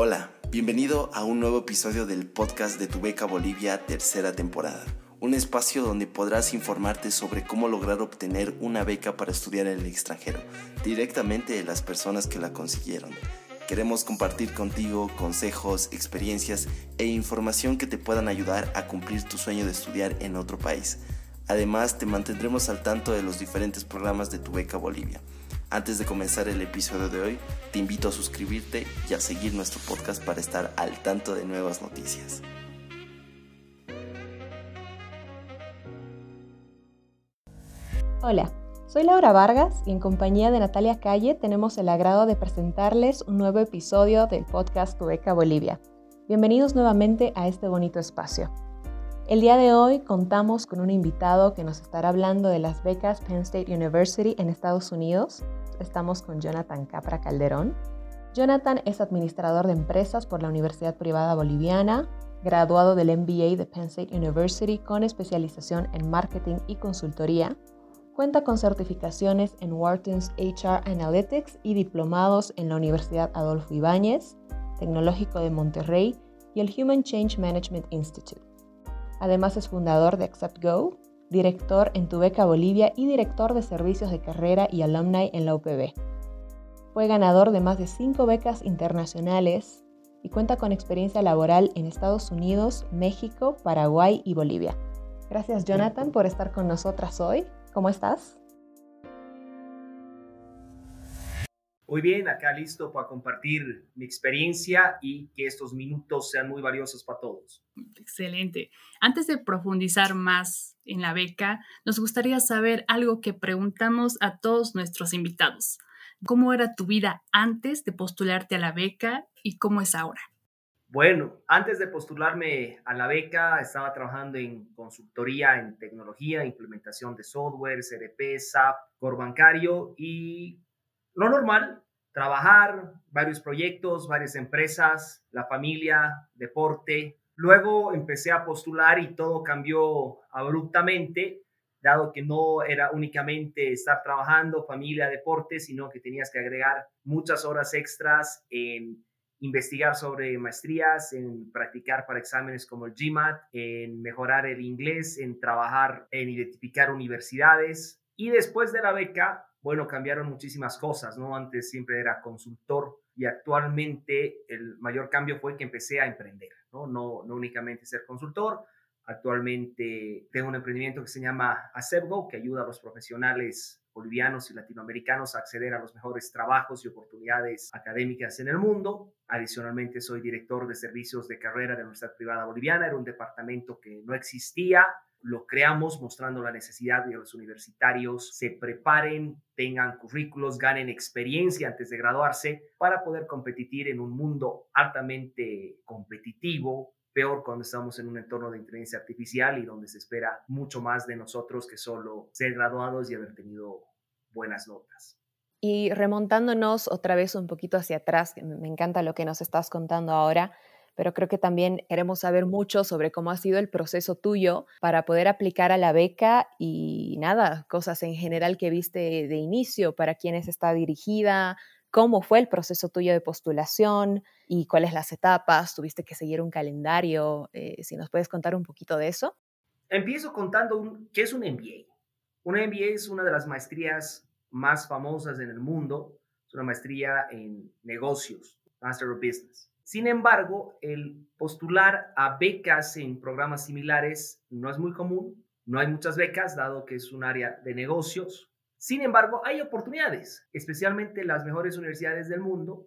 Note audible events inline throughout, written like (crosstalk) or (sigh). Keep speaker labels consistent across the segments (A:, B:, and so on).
A: Hola, bienvenido a un nuevo episodio del podcast de Tu Beca Bolivia, tercera temporada. Un espacio donde podrás informarte sobre cómo lograr obtener una beca para estudiar en el extranjero, directamente de las personas que la consiguieron. Queremos compartir contigo consejos, experiencias e información que te puedan ayudar a cumplir tu sueño de estudiar en otro país. Además, te mantendremos al tanto de los diferentes programas de Tu Beca Bolivia. Antes de comenzar el episodio de hoy, te invito a suscribirte y a seguir nuestro podcast para estar al tanto de nuevas noticias.
B: Hola, soy Laura Vargas y en compañía de Natalia Calle tenemos el agrado de presentarles un nuevo episodio del podcast Tu Beca Bolivia. Bienvenidos nuevamente a este bonito espacio. El día de hoy contamos con un invitado que nos estará hablando de las becas Penn State University en Estados Unidos. Estamos con Jonathan Capra Calderón. Jonathan es administrador de empresas por la Universidad Privada Boliviana, graduado del MBA de Penn State University con especialización en marketing y consultoría. Cuenta con certificaciones en Wharton's HR Analytics y diplomados en la Universidad Adolfo Ibáñez, Tecnológico de Monterrey y el Human Change Management Institute. Además es fundador de AcceptGo, director en Tu Beca Bolivia y director de servicios de carrera y alumni en la UPB. Fue ganador de más de cinco becas internacionales y cuenta con experiencia laboral en Estados Unidos, México, Paraguay y Bolivia. Gracias Jonathan por estar con nosotras hoy. ¿Cómo estás?
C: Muy bien, acá listo para compartir mi experiencia y que estos minutos sean muy valiosos para todos.
D: Excelente. Antes de profundizar más en la beca, nos gustaría saber algo que preguntamos a todos nuestros invitados. ¿Cómo era tu vida antes de postularte a la beca y cómo es ahora?
C: Bueno, antes de postularme a la beca, estaba trabajando en consultoría en tecnología, implementación de software, CDP, SAP, core bancario y lo normal, trabajar, varios proyectos, varias empresas, la familia, deporte. Luego empecé a postular y todo cambió abruptamente, dado que no era únicamente estar trabajando, familia, deporte, sino que tenías que agregar muchas horas extras en investigar sobre maestrías, en practicar para exámenes como el GMAT, en mejorar el inglés, en trabajar en identificar universidades. Y después de la beca, bueno, cambiaron muchísimas cosas, ¿no? Antes siempre era consultor y actualmente el mayor cambio fue que empecé a emprender, ¿no? No, no únicamente ser consultor, actualmente tengo un emprendimiento que se llama Acepgo, que ayuda a los profesionales bolivianos y latinoamericanos a acceder a los mejores trabajos y oportunidades académicas en el mundo. Adicionalmente, soy director de servicios de carrera de la Universidad Privada Boliviana, era un departamento que no existía lo creamos mostrando la necesidad de que los universitarios se preparen, tengan currículos, ganen experiencia antes de graduarse para poder competir en un mundo altamente competitivo, peor cuando estamos en un entorno de inteligencia artificial y donde se espera mucho más de nosotros que solo ser graduados y haber tenido buenas notas.
B: Y remontándonos otra vez un poquito hacia atrás, me encanta lo que nos estás contando ahora, pero creo que también queremos saber mucho sobre cómo ha sido el proceso tuyo para poder aplicar a la beca y nada, cosas en general que viste de inicio, para quiénes está dirigida, cómo fue el proceso tuyo de postulación y cuáles las etapas, tuviste que seguir un calendario, eh, si nos puedes contar un poquito de eso.
C: Empiezo contando qué es un MBA. Un MBA es una de las maestrías más famosas en el mundo, es una maestría en negocios, Master of Business. Sin embargo, el postular a becas en programas similares no es muy común. No hay muchas becas, dado que es un área de negocios. Sin embargo, hay oportunidades, especialmente las mejores universidades del mundo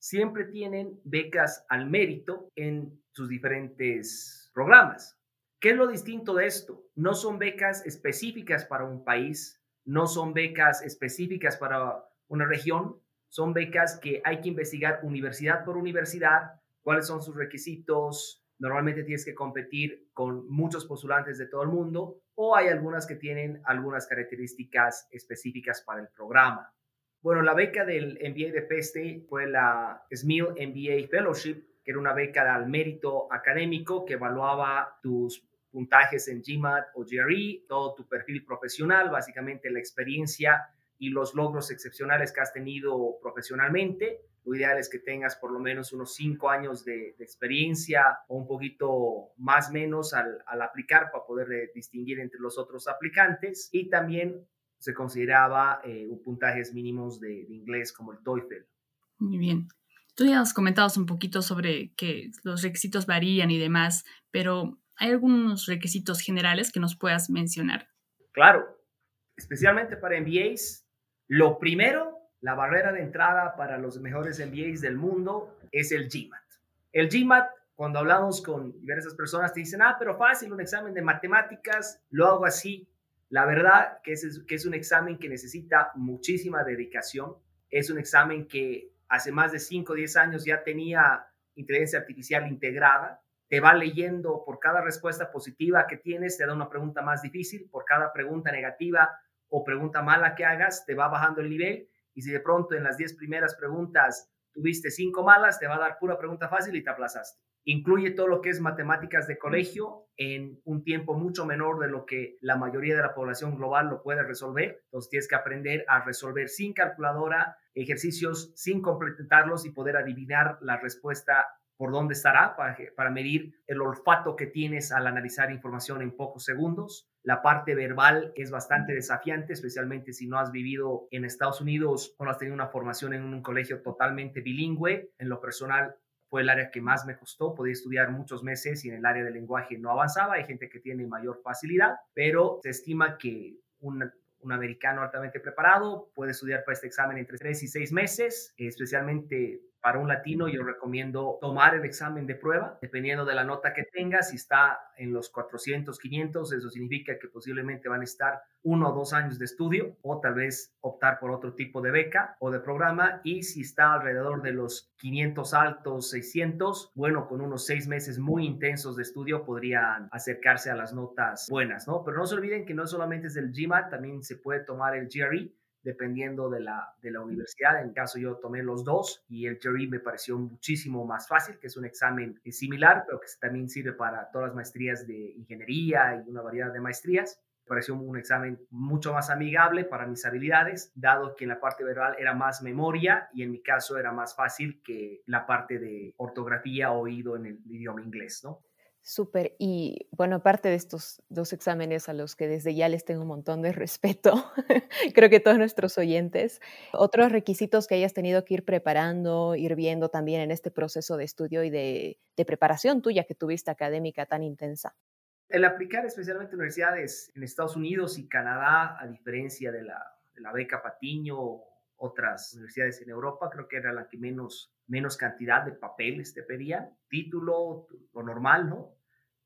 C: siempre tienen becas al mérito en sus diferentes programas. ¿Qué es lo distinto de esto? No son becas específicas para un país, no son becas específicas para una región, son becas que hay que investigar universidad por universidad, cuáles son sus requisitos. Normalmente tienes que competir con muchos postulantes de todo el mundo o hay algunas que tienen algunas características específicas para el programa. Bueno, la beca del MBA de PESTE fue la SMIL MBA Fellowship, que era una beca al mérito académico que evaluaba tus puntajes en GMAT o GRE, todo tu perfil profesional, básicamente la experiencia y los logros excepcionales que has tenido profesionalmente. lo ideal es que tengas por lo menos unos cinco años de, experiencia o un poquito más menos al, aplicar para poder eh, distinguir entre los otros aplicantes. Y también se consideraba eh, un puntajes mínimos de, de inglés como el TOEFL.
D: Muy bien. Tú ya has comentado un poquito sobre que los requisitos varían y demás, pero ¿hay algunos requisitos generales que nos puedas mencionar?
C: Claro, especialmente para MBAs, lo primero la barrera de entrada para los mejores MBAs del mundo es el GMAT. El GMAT, cuando hablamos con diversas personas, te dicen, ah, pero fácil, un examen de matemáticas, lo hago así. La verdad que es, que es un examen que necesita muchísima dedicación. Es un examen que hace más de 5 o 10 años ya tenía inteligencia artificial integrada. Te va leyendo por cada respuesta positiva que tienes, te da una pregunta más difícil. Por cada pregunta negativa o pregunta mala que hagas, te va bajando el nivel y si de pronto en las 10 primeras preguntas tuviste 5 malas, te va a dar pura pregunta fácil y te aplazaste. Incluye todo lo que es matemáticas de colegio en un tiempo mucho menor de lo que la mayoría de la población global lo puede resolver. Entonces tienes que aprender a resolver sin calculadora ejercicios sin completarlos y poder adivinar la respuesta por dónde estará para, para medir el olfato que tienes al analizar información en pocos segundos. La parte verbal es bastante desafiante, especialmente si no has vivido en Estados Unidos o no has tenido una formación en un colegio totalmente bilingüe. En lo personal, fue el área que más me costó. Podía estudiar muchos meses y en el área del lenguaje no avanzaba. Hay gente que tiene mayor facilidad, pero se estima que un, un americano altamente preparado puede estudiar para este examen entre tres y seis meses, especialmente para un latino yo recomiendo tomar el examen de prueba, dependiendo de la nota que tengas. Si está en los 400, 500, eso significa que posiblemente van a estar uno o dos años de estudio o tal vez optar por otro tipo de beca o de programa. Y si está alrededor de los 500 altos, 600, bueno, con unos seis meses muy intensos de estudio podrían acercarse a las notas buenas, ¿no? Pero no se olviden que no solamente es el GMAT, también se puede tomar el GRE dependiendo de la, de la universidad. En caso yo tomé los dos y el GRE me pareció muchísimo más fácil, que es un examen similar, pero que también sirve para todas las maestrías de ingeniería y una variedad de maestrías. Me pareció un examen mucho más amigable para mis habilidades, dado que en la parte verbal era más memoria y en mi caso era más fácil que la parte de ortografía oído en el idioma inglés, ¿no?
B: Súper. Y bueno, aparte de estos dos exámenes a los que desde ya les tengo un montón de (laughs) respeto, creo que todos nuestros oyentes, otros requisitos que hayas tenido que ir preparando, ir viendo también en este proceso de estudio y de, preparación tuya que tuviste académica tan intensa.
C: El aplicar especialmente universidades en Estados Unidos y Canadá, a diferencia de la, beca Patiño o otras universidades en Europa, creo que era la que menos menos cantidad de papeles te pedían, título, lo normal, ¿no?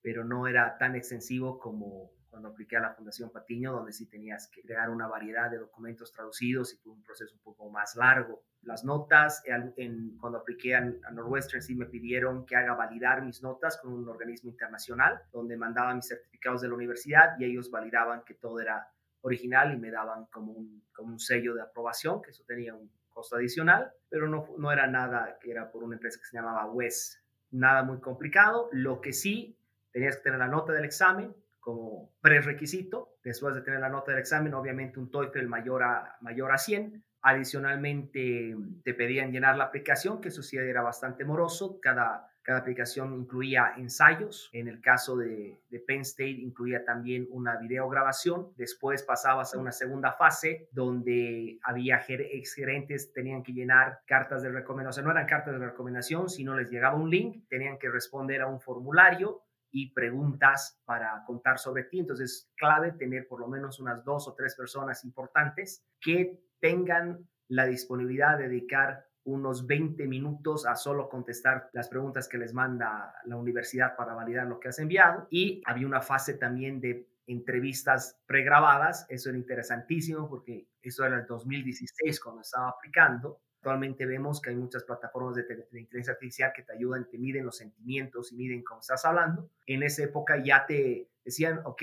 C: Pero no era tan extensivo como cuando apliqué a la Fundación Patiño, donde sí tenías que crear una variedad de documentos traducidos y fue un proceso un poco más largo. Las notas, en, cuando apliqué a, a, Northwestern, sí me pidieron que haga validar mis notas con un organismo internacional, donde mandaba mis certificados de la universidad y ellos validaban que todo era original y me daban como un, como un sello de aprobación, que eso tenía un, costo adicional, pero no, no era nada que era por una empresa que se llamaba WES. Nada muy complicado. Lo que sí, tenías que tener la nota del examen como prerequisito. Después de tener la nota del examen, obviamente un TOEFL mayor a, mayor a 100. Adicionalmente, te pedían llenar la aplicación, que eso sí era bastante moroso. Cada cada aplicación incluía ensayos. En el caso de, Penn State incluía también una videograbación. Después pasabas a una segunda fase donde había exgerentes, tenían que llenar cartas de recomendación. no eran cartas de recomendación, sino les llegaba un link, tenían que responder a un formulario y preguntas para contar sobre ti. Entonces, clave tener por lo menos unas dos o tres personas importantes que tengan la disponibilidad de dedicar unos 20 minutos a solo contestar las preguntas que les manda la universidad para validar lo que has enviado. Y había una fase también de entrevistas pregrabadas. Eso era interesantísimo porque eso era el 2016 cuando estaba aplicando. Actualmente vemos que hay muchas plataformas de, de, inteligencia artificial que te ayudan, te miden los sentimientos y miden cómo estás hablando. En esa época ya te decían, ok,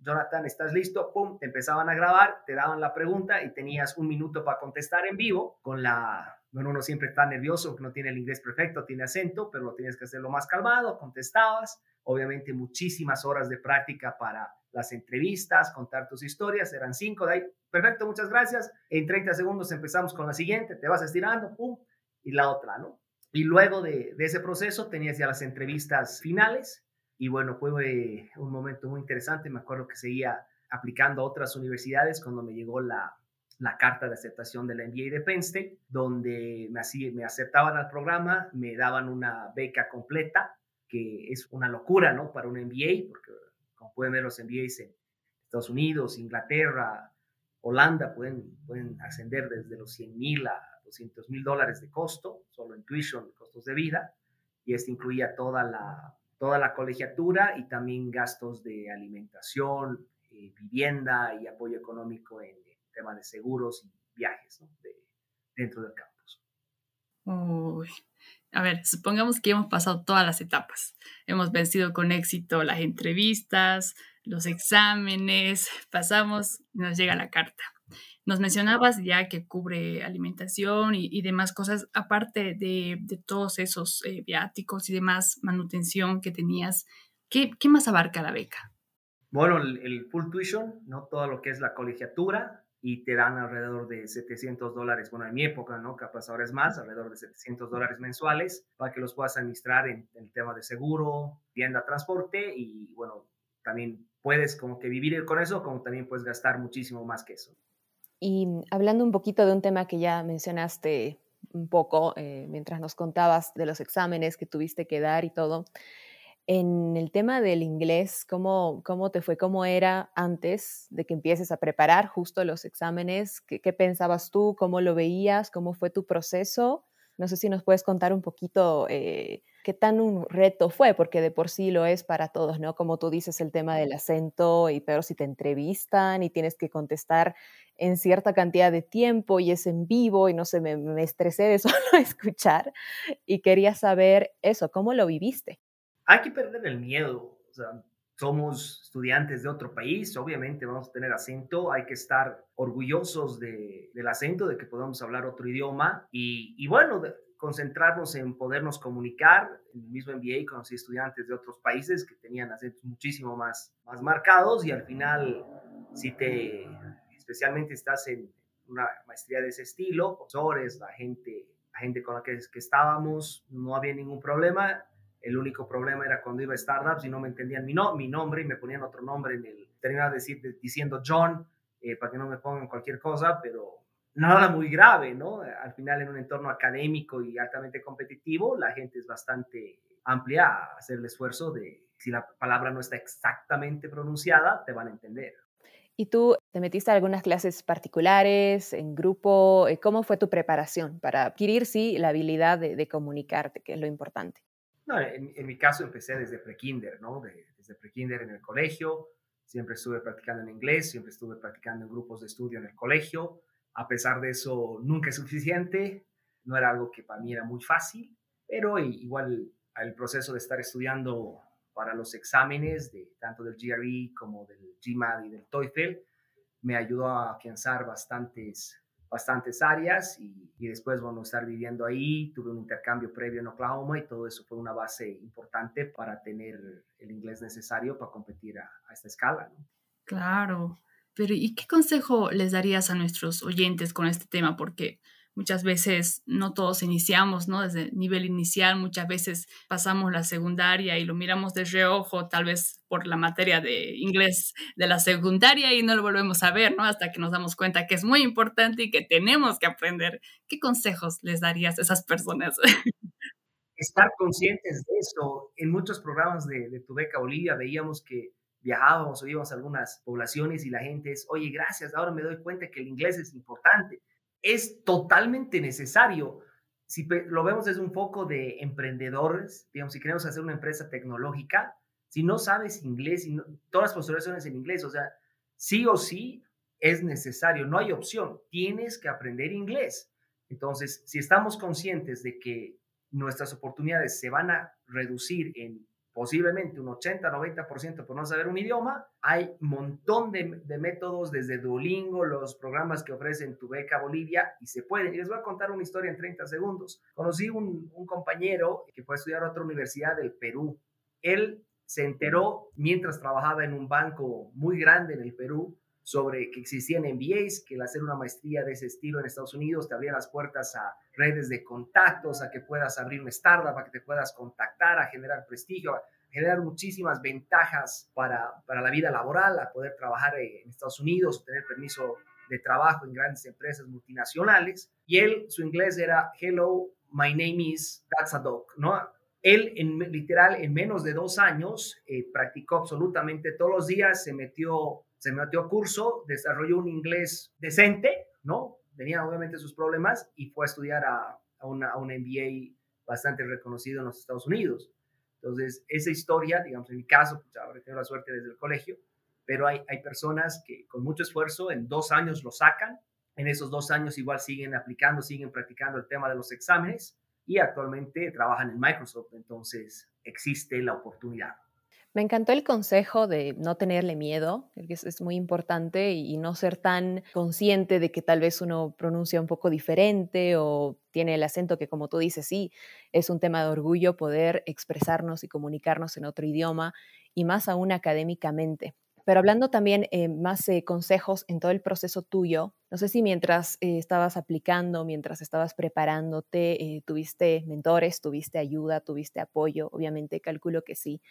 C: Jonathan, ¿estás listo? Pum, empezaban a grabar, te daban la pregunta y tenías un minuto para contestar en vivo con la bueno, uno siempre está nervioso, que no tiene el inglés perfecto, tiene acento, pero lo tienes que hacerlo más calmado, contestabas, obviamente muchísimas horas de práctica para las entrevistas, contar tus historias, eran cinco de ahí, perfecto, muchas gracias, en 30 segundos empezamos con la siguiente, te vas estirando, pum, y la otra, ¿no? Y luego de, de ese proceso tenías ya las entrevistas finales y bueno, fue un momento muy interesante. Me acuerdo que seguía aplicando a otras universidades cuando me llegó la, la carta de aceptación de la MBA de Penn State, donde me, así, me aceptaban al programa, me daban una beca completa, que es una locura, ¿no? Para un MBA, porque como pueden ver los MBAs en Estados Unidos, Inglaterra, Holanda, pueden, pueden ascender desde los 100 mil a 200 mil dólares de costo, solo en tuition, costos de vida, y este incluía toda la, toda la colegiatura y también gastos de alimentación, eh, vivienda y apoyo económico en, tema de seguros y viajes dentro del campus.
D: Uy. A ver, supongamos que hemos pasado todas las etapas. Hemos vencido con éxito las entrevistas, los exámenes, (laughs) pasamos, nos llega la carta. Nos mencionabas ya que cubre alimentación y, demás cosas, aparte de, todos esos eh, viáticos y demás manutención que tenías, ¿qué, más abarca la beca?
C: Bueno, el, full tuition, ¿no? Todo lo que es la colegiatura y te dan alrededor de 700 dólares, bueno, en mi época, ¿no? Capaz ahora es más, alrededor de 700 dólares mensuales para que los puedas administrar en el tema de seguro, vivienda, transporte y, bueno, también puedes como que vivir con eso, como también puedes gastar muchísimo más que eso.
B: Y hablando un poquito de un tema que ya mencionaste un poco eh, mientras nos contabas de los exámenes que tuviste que dar y todo, en el tema del inglés, ¿cómo, cómo te fue? ¿Cómo era antes de que empieces a preparar justo los exámenes? ¿Qué, pensabas tú? ¿Cómo lo veías? ¿Cómo fue tu proceso? No sé si nos puedes contar un poquito eh, qué tan un reto fue, porque de por sí lo es para todos, ¿no? Como tú dices, el tema del acento, y pero si te entrevistan y tienes que contestar en cierta cantidad de tiempo y es en vivo y no sé, me, me estresé de (laughs) solo escuchar y quería saber eso, ¿cómo lo viviste?
C: Hay que perder el miedo, o sea, somos estudiantes de otro país, obviamente vamos a tener acento, hay que estar orgullosos de, del acento, de que podamos hablar otro idioma y, y bueno, de, concentrarnos en podernos comunicar. En el mismo MBA conocí estudiantes de otros países que tenían acentos muchísimo más, más marcados y al final, si te, especialmente estás en una maestría de ese estilo, profesores, la gente, la gente con la que, que estábamos, no había ningún problema. El único problema era cuando iba a startups y no me entendían mi, no, mi nombre y me ponían otro nombre en el, terminaba diciendo John, eh, para que no me pongan cualquier cosa, pero nada muy grave, ¿no? Al final en un entorno académico y altamente competitivo, la gente es bastante amplia a hacer el esfuerzo de, si la palabra no está exactamente pronunciada, te van a entender.
B: ¿Y tú te metiste a algunas clases particulares, en grupo? Eh, ¿Cómo fue tu preparación para adquirir, sí, la habilidad de, comunicarte, que es lo importante?
C: No, en, mi caso empecé desde prekinder, ¿no? desde prekinder en el colegio, siempre estuve practicando en inglés, siempre estuve practicando en grupos de estudio en el colegio, a pesar de eso, nunca es suficiente, no era algo que para mí era muy fácil, pero igual el proceso de estar estudiando para los exámenes, de, tanto del GRE como del GMAT y del TOEFL, me ayudó a afianzar bastantes, bastantes áreas y, después, bueno, estar viviendo ahí, tuve un intercambio previo en Oklahoma y todo eso fue una base importante para tener el inglés necesario para competir a, a esta escala. ¿no?
D: Claro. Pero ¿y qué consejo les darías a nuestros oyentes con este tema? Porque muchas veces no todos iniciamos, ¿no? Desde nivel inicial, muchas veces pasamos la secundaria y lo miramos de reojo, tal vez por la materia de inglés de la secundaria y no lo volvemos a ver, ¿no? Hasta que nos damos cuenta que es muy importante y que tenemos que aprender. ¿Qué consejos les darías a esas personas? (laughs)
C: Estar conscientes de eso. En muchos programas de, Tu Beca Bolivia veíamos que viajábamos o algunas poblaciones y la gente es, oye, gracias, ahora me doy cuenta que el inglés es importante. Es totalmente necesario. Si lo vemos desde un foco de emprendedores, digamos, si queremos hacer una empresa tecnológica, si no sabes inglés, y todas las postulaciones en inglés, o sea, sí o sí es necesario, no hay opción, tienes que aprender inglés. Entonces, si estamos conscientes de que nuestras oportunidades se van a reducir en posiblemente un 80-90% por no saber un idioma, hay un montón de, métodos desde Duolingo, los programas que ofrecen Tu Beca Bolivia y se pueden. Y les voy a contar una historia en 30 segundos. Conocí un, un compañero que fue a estudiar a otra universidad del Perú. Él se enteró mientras trabajaba en un banco muy grande en el Perú sobre que existían MBAs, que el hacer una maestría de ese estilo en Estados Unidos te abría las puertas a redes de contactos, a que puedas abrir un startup, a que te puedas contactar, a generar prestigio, a generar muchísimas ventajas para, para la vida laboral, a poder trabajar en Estados Unidos, tener permiso de trabajo en grandes empresas multinacionales. Y él, su inglés era, hello, my name is, that's a dog, ¿no? Él, en, literal, en menos de dos años, eh, practicó absolutamente todos los días, se metió se metió a curso, desarrolló un inglés decente, ¿no? Tenía obviamente sus problemas y fue a estudiar a, a, una, un MBA bastante reconocido en los Estados Unidos. Entonces, esa historia, digamos, en mi caso, pues habré tenido la suerte desde el colegio, pero hay, hay personas que con mucho esfuerzo en dos años lo sacan, en esos dos años igual siguen aplicando, siguen practicando el tema de los exámenes y actualmente trabajan en Microsoft, entonces existe la oportunidad.
B: Me encantó el consejo de no tenerle miedo, que es, muy importante, y, no ser tan consciente de que tal vez uno pronuncia un poco diferente o tiene el acento que, como tú dices, sí, es un tema de orgullo poder expresarnos y comunicarnos en otro idioma, y más aún académicamente. Pero hablando también eh, más de consejos en todo el proceso tuyo, no sé si mientras eh, estabas aplicando, mientras estabas preparándote, eh, tuviste mentores, tuviste ayuda, tuviste apoyo, obviamente calculo que sí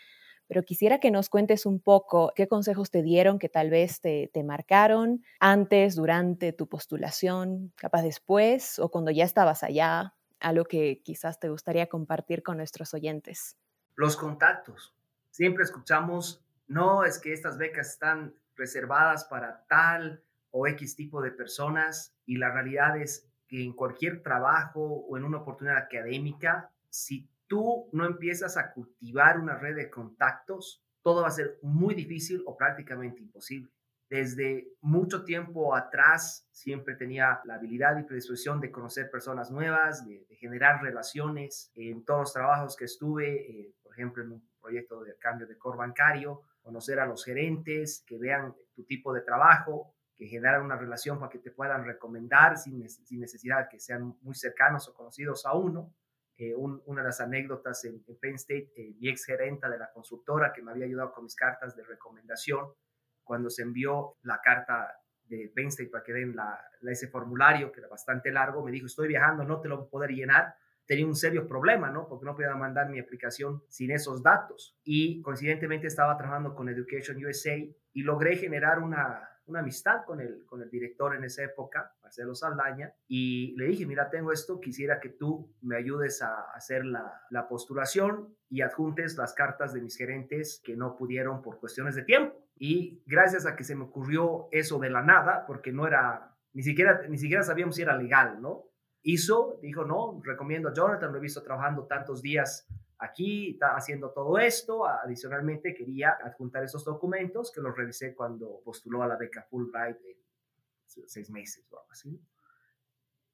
B: pero quisiera que nos cuentes un poco qué consejos te dieron que tal vez te, marcaron antes, durante tu postulación, capaz después o cuando ya estabas allá, algo que quizás te gustaría compartir con nuestros oyentes.
C: Los contactos. Siempre escuchamos, no, es que estas becas están reservadas para tal o X tipo de personas y la realidad es que en cualquier trabajo o en una oportunidad académica, si tú no empiezas a cultivar una red de contactos, todo va a ser muy difícil o prácticamente imposible. Desde mucho tiempo atrás siempre tenía la habilidad y predisposición de conocer personas nuevas, de, generar relaciones. En todos los trabajos que estuve, eh, por ejemplo, en un proyecto de cambio de core bancario, conocer a los gerentes, que vean tu tipo de trabajo, que generan una relación para que te puedan recomendar sin, sin necesidad que sean muy cercanos o conocidos a uno. Eh, una de las anécdotas en, Penn State, eh, mi ex gerenta de la consultora que me había ayudado con mis cartas de recomendación, cuando se envió la carta de Penn State para que den la, ese formulario, que era bastante largo, me dijo, estoy viajando, no te lo voy a poder llenar. Tenía un serio problema, ¿no? Porque no podía mandar mi aplicación sin esos datos. Y coincidentemente estaba trabajando con Education USA y logré generar una, una amistad con el, con el director en esa época, Marcelo Saldaña, y le dije, mira, tengo esto, quisiera que tú me ayudes a hacer la, la postulación y adjuntes las cartas de mis gerentes que no pudieron por cuestiones de tiempo. Y gracias a que se me ocurrió eso de la nada, porque no era, ni siquiera, ni siquiera sabíamos si era legal, ¿no? Hizo, dijo, no, recomiendo a Jonathan, lo he visto trabajando tantos días Aquí está haciendo todo esto. Adicionalmente, quería adjuntar esos documentos que los revisé cuando postuló a la beca Fulbright en seis meses o algo así.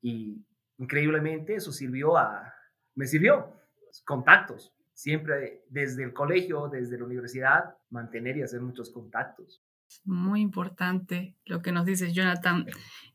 C: Y increíblemente eso sirvió a, me sirvió, contactos. Siempre desde el colegio, desde la universidad, mantener y hacer muchos contactos.
D: Muy importante lo que nos dice Jonathan.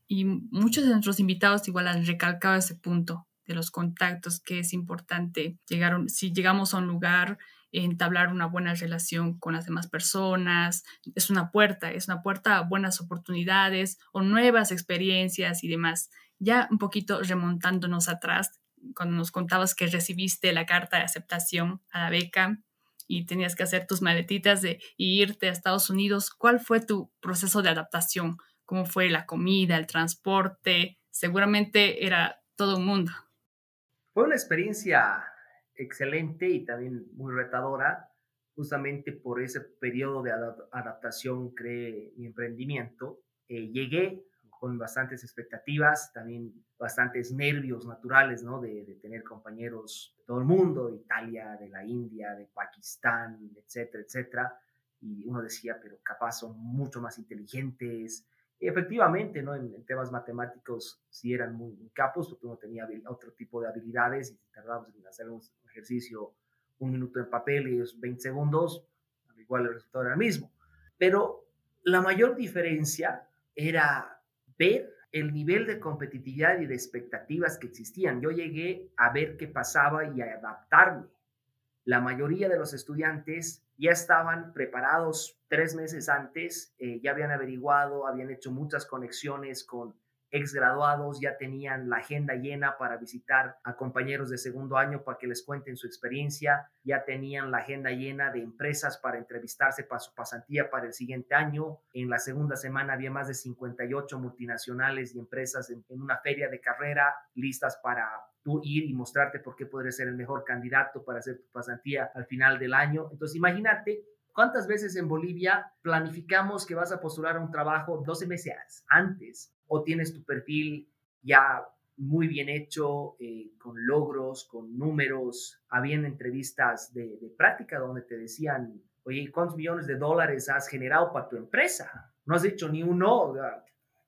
D: Y muchos de nuestros invitados igual han recalcado ese punto de los contactos, que es importante llegar, si llegamos a un lugar, entablar una buena relación con las demás personas, es una puerta, es una puerta a buenas oportunidades o nuevas experiencias y demás. Ya un poquito remontándonos atrás, cuando nos contabas que recibiste la carta de aceptación a la beca y tenías que hacer tus maletitas de irte a Estados Unidos, ¿cuál fue tu proceso de adaptación? ¿Cómo fue la comida, el transporte? Seguramente era todo un mundo.
C: Fue una experiencia excelente y también muy retadora. Justamente por ese periodo de adaptación creé mi emprendimiento. Eh, llegué con bastantes expectativas, también bastantes nervios naturales, ¿no? De, de, tener compañeros de todo el mundo, de Italia, de la India, de Pakistán, etcétera, etcétera. Y uno decía, pero capaz son mucho más inteligentes, efectivamente, ¿no? En, temas matemáticos sí eran muy, capos, porque uno tenía otro tipo de habilidades y tardábamos en hacer un ejercicio un minuto en papel y 20 segundos, igual el resultado era el mismo. Pero la mayor diferencia era ver el nivel de competitividad y de expectativas que existían. Yo llegué a ver qué pasaba y a adaptarme. La mayoría de los estudiantes ya estaban preparados tres meses antes, eh, ya habían averiguado, habían hecho muchas conexiones con exgraduados, ya tenían la agenda llena para visitar a compañeros de segundo año para que les cuenten su experiencia, ya tenían la agenda llena de empresas para entrevistarse para su pasantía para el siguiente año. En la segunda semana había más de 58 multinacionales y empresas en, en una feria de carrera listas para tú ir y mostrarte por qué podrías ser el mejor candidato para hacer tu pasantía al final del año. Entonces, imagínate cuántas veces en Bolivia planificamos que vas a postular a un trabajo 12 meses antes o tienes tu perfil ya muy bien hecho, eh, con logros, con números. Habían entrevistas de, práctica donde te decían, oye, ¿cuántos millones de dólares has generado para tu empresa? No has hecho ni uno,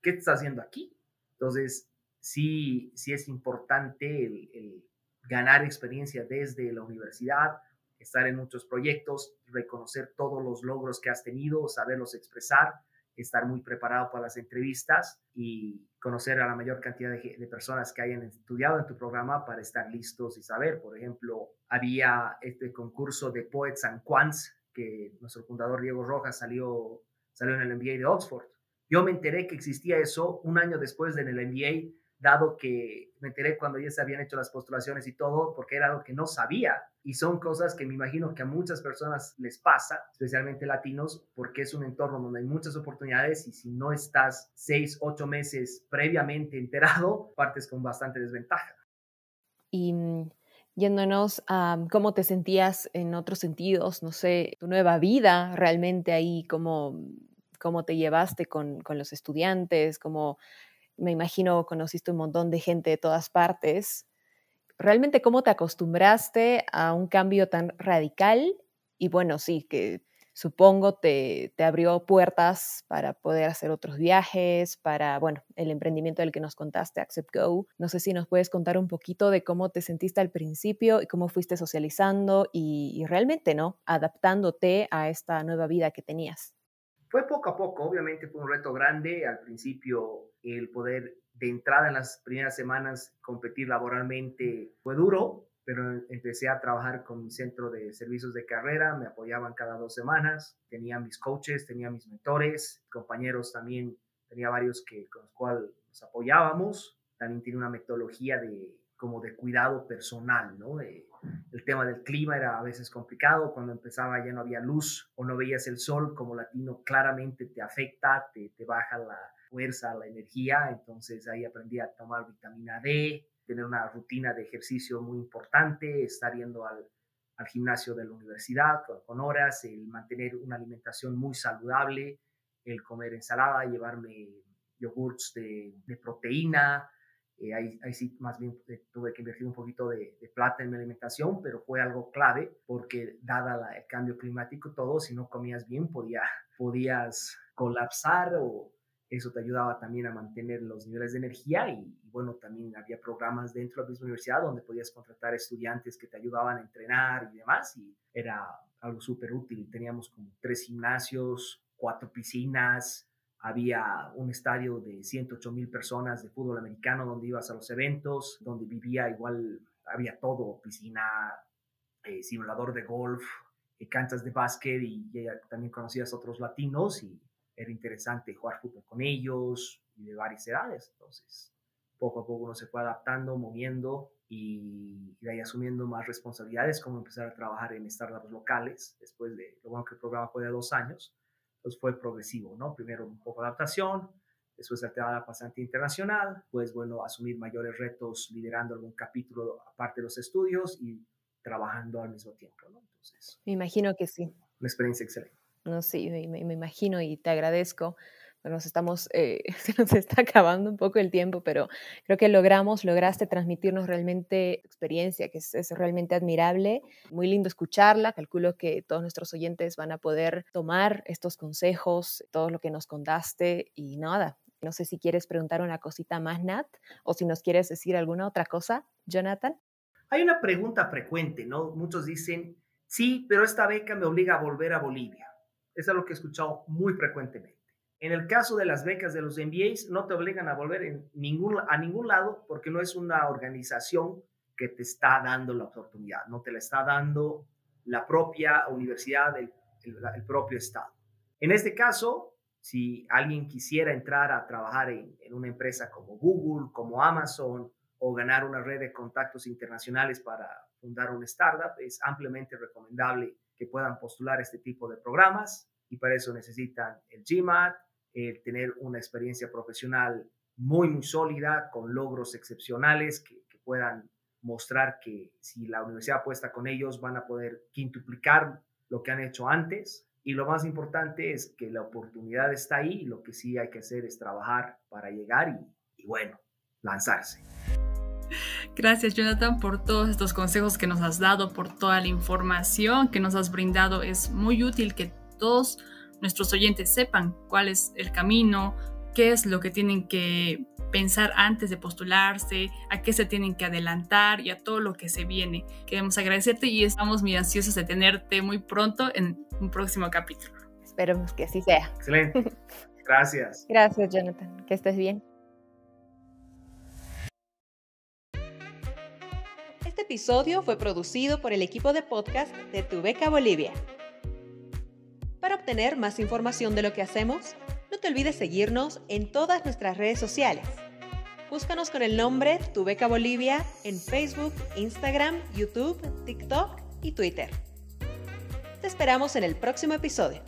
C: ¿qué estás haciendo aquí? Entonces, sí, sí es importante ganar experiencia desde la universidad, estar en muchos proyectos, reconocer todos los logros que has tenido, saberlos expresar, estar muy preparado para las entrevistas y conocer a la mayor cantidad de, personas que hayan estudiado en tu programa para estar listos y saber. Por ejemplo, había este concurso de Poets and Quants que nuestro fundador Diego Rojas salió, salió en el MBA de Oxford. Yo me enteré que existía eso un año después de en el MBA dado que me enteré cuando ya se habían hecho las postulaciones y todo, porque era algo que no sabía. Y son cosas que me imagino que a muchas personas les pasa, especialmente latinos, porque es un entorno donde hay muchas oportunidades y si no estás seis, ocho meses previamente enterado, partes con bastante desventaja.
B: Y mm, yéndonos a cómo te sentías en otros sentidos, no sé, tu nueva vida realmente ahí, cómo, cómo te llevaste con, con los estudiantes, cómo me imagino conociste un montón de gente de todas partes. ¿Realmente cómo te acostumbraste a un cambio tan radical? Y bueno, sí, que supongo te, te abrió puertas para poder hacer otros viajes, para, bueno, el emprendimiento del que nos contaste, Accept Go. No sé si nos puedes contar un poquito de cómo te sentiste al principio y cómo fuiste socializando y, y realmente, ¿no? Adaptándote a esta nueva vida que tenías.
C: Fue poco a poco, obviamente fue un reto grande. Al principio el poder de entrada en las primeras semanas competir laboralmente fue duro, pero empecé a trabajar con mi centro de servicios de carrera, me apoyaban cada dos semanas, tenía mis coaches, tenía mis mentores, compañeros también, tenía varios que, con los cuales nos apoyábamos, también tiene una metodología de como de cuidado personal, ¿no? El tema del clima era a veces complicado, cuando empezaba ya no había luz o no veías el sol, como latino claramente te afecta, te, te baja la fuerza, la energía, entonces ahí aprendí a tomar vitamina D, tener una rutina de ejercicio muy importante, estar yendo al, al gimnasio de la universidad con, horas, el mantener una alimentación muy saludable, el comer ensalada, llevarme yogurts de, de proteína, eh, ahí, ahí, sí, más bien eh, tuve que invertir un poquito de, plata en mi alimentación, pero fue algo clave porque dada el cambio climático, todo, si no comías bien, podía, podías colapsar o eso te ayudaba también a mantener los niveles de energía y, bueno, también había programas dentro de la misma universidad donde podías contratar estudiantes que te ayudaban a entrenar y demás y era algo súper útil. Teníamos como tres gimnasios, cuatro piscinas, había un estadio de 108 mil personas de fútbol americano donde ibas a los eventos, donde vivía igual, había todo, piscina, eh, simulador de golf, eh, canchas de básquet y, también conocías a otros latinos y era interesante jugar fútbol con ellos y de varias edades. Entonces, poco a poco uno se fue adaptando, moviendo y, y ahí asumiendo más responsabilidades, como empezar a trabajar en startups locales, después de, lo bueno que el programa fue de dos años, pues fue progresivo, ¿no? Primero un poco de adaptación, después de la pasante internacional, pues bueno, asumir mayores retos liderando algún capítulo aparte de los estudios y trabajando al mismo tiempo, ¿no?
B: Entonces. Me imagino que sí.
C: Una experiencia excelente.
B: No, sí, me, me imagino y te agradezco nos estamos, eh, (laughs) se nos está acabando un poco el tiempo, pero creo que logramos, lograste transmitirnos realmente experiencia, que es, realmente admirable. Muy lindo escucharla. Calculo que todos nuestros oyentes van a poder tomar estos consejos, todo lo que nos contaste y nada. No sé si quieres preguntar una cosita más, Nat, o si nos quieres decir alguna otra cosa, Jonathan.
C: Hay una pregunta frecuente, ¿no? Muchos dicen, sí, pero esta beca me obliga a volver a Bolivia. Eso es lo que he escuchado muy frecuentemente. En el caso de las becas de los MBAs, no te obligan a volver en ningún, a ningún lado porque no es una organización que te está dando la oportunidad, no te la está dando la propia universidad, el, el, propio Estado. En este caso, si alguien quisiera entrar a trabajar en, en, una empresa como Google, como Amazon, o ganar una red de contactos internacionales para fundar una startup, es ampliamente recomendable que puedan postular este tipo de programas y para eso necesitan el GMAT, el tener una experiencia profesional muy, muy sólida, con logros excepcionales que, puedan mostrar que si la universidad apuesta con ellos van a poder quintuplicar lo que han hecho antes. Y lo más importante es que la oportunidad está ahí lo que sí hay que hacer es trabajar para llegar y, y bueno, lanzarse.
D: Gracias Jonathan por todos estos consejos que nos has dado, por toda la información que nos has brindado. Es muy útil que todos nuestros oyentes sepan cuál es el camino, qué es lo que tienen que pensar antes de postularse, a qué se tienen que adelantar y a todo lo que se viene. Queremos agradecerte y estamos muy ansiosos de tenerte muy pronto en un próximo capítulo.
B: Esperemos que así sea.
C: Excelente. (laughs) Gracias.
B: Gracias, Jonathan. Que estés bien. Este episodio fue producido por el equipo de podcast de Tu Beca Bolivia. Para obtener más información de lo que hacemos, no te olvides seguirnos en todas nuestras redes sociales. Búscanos con el nombre Tu Beca Bolivia en Facebook, Instagram, YouTube, TikTok y Twitter. Te esperamos en el próximo episodio.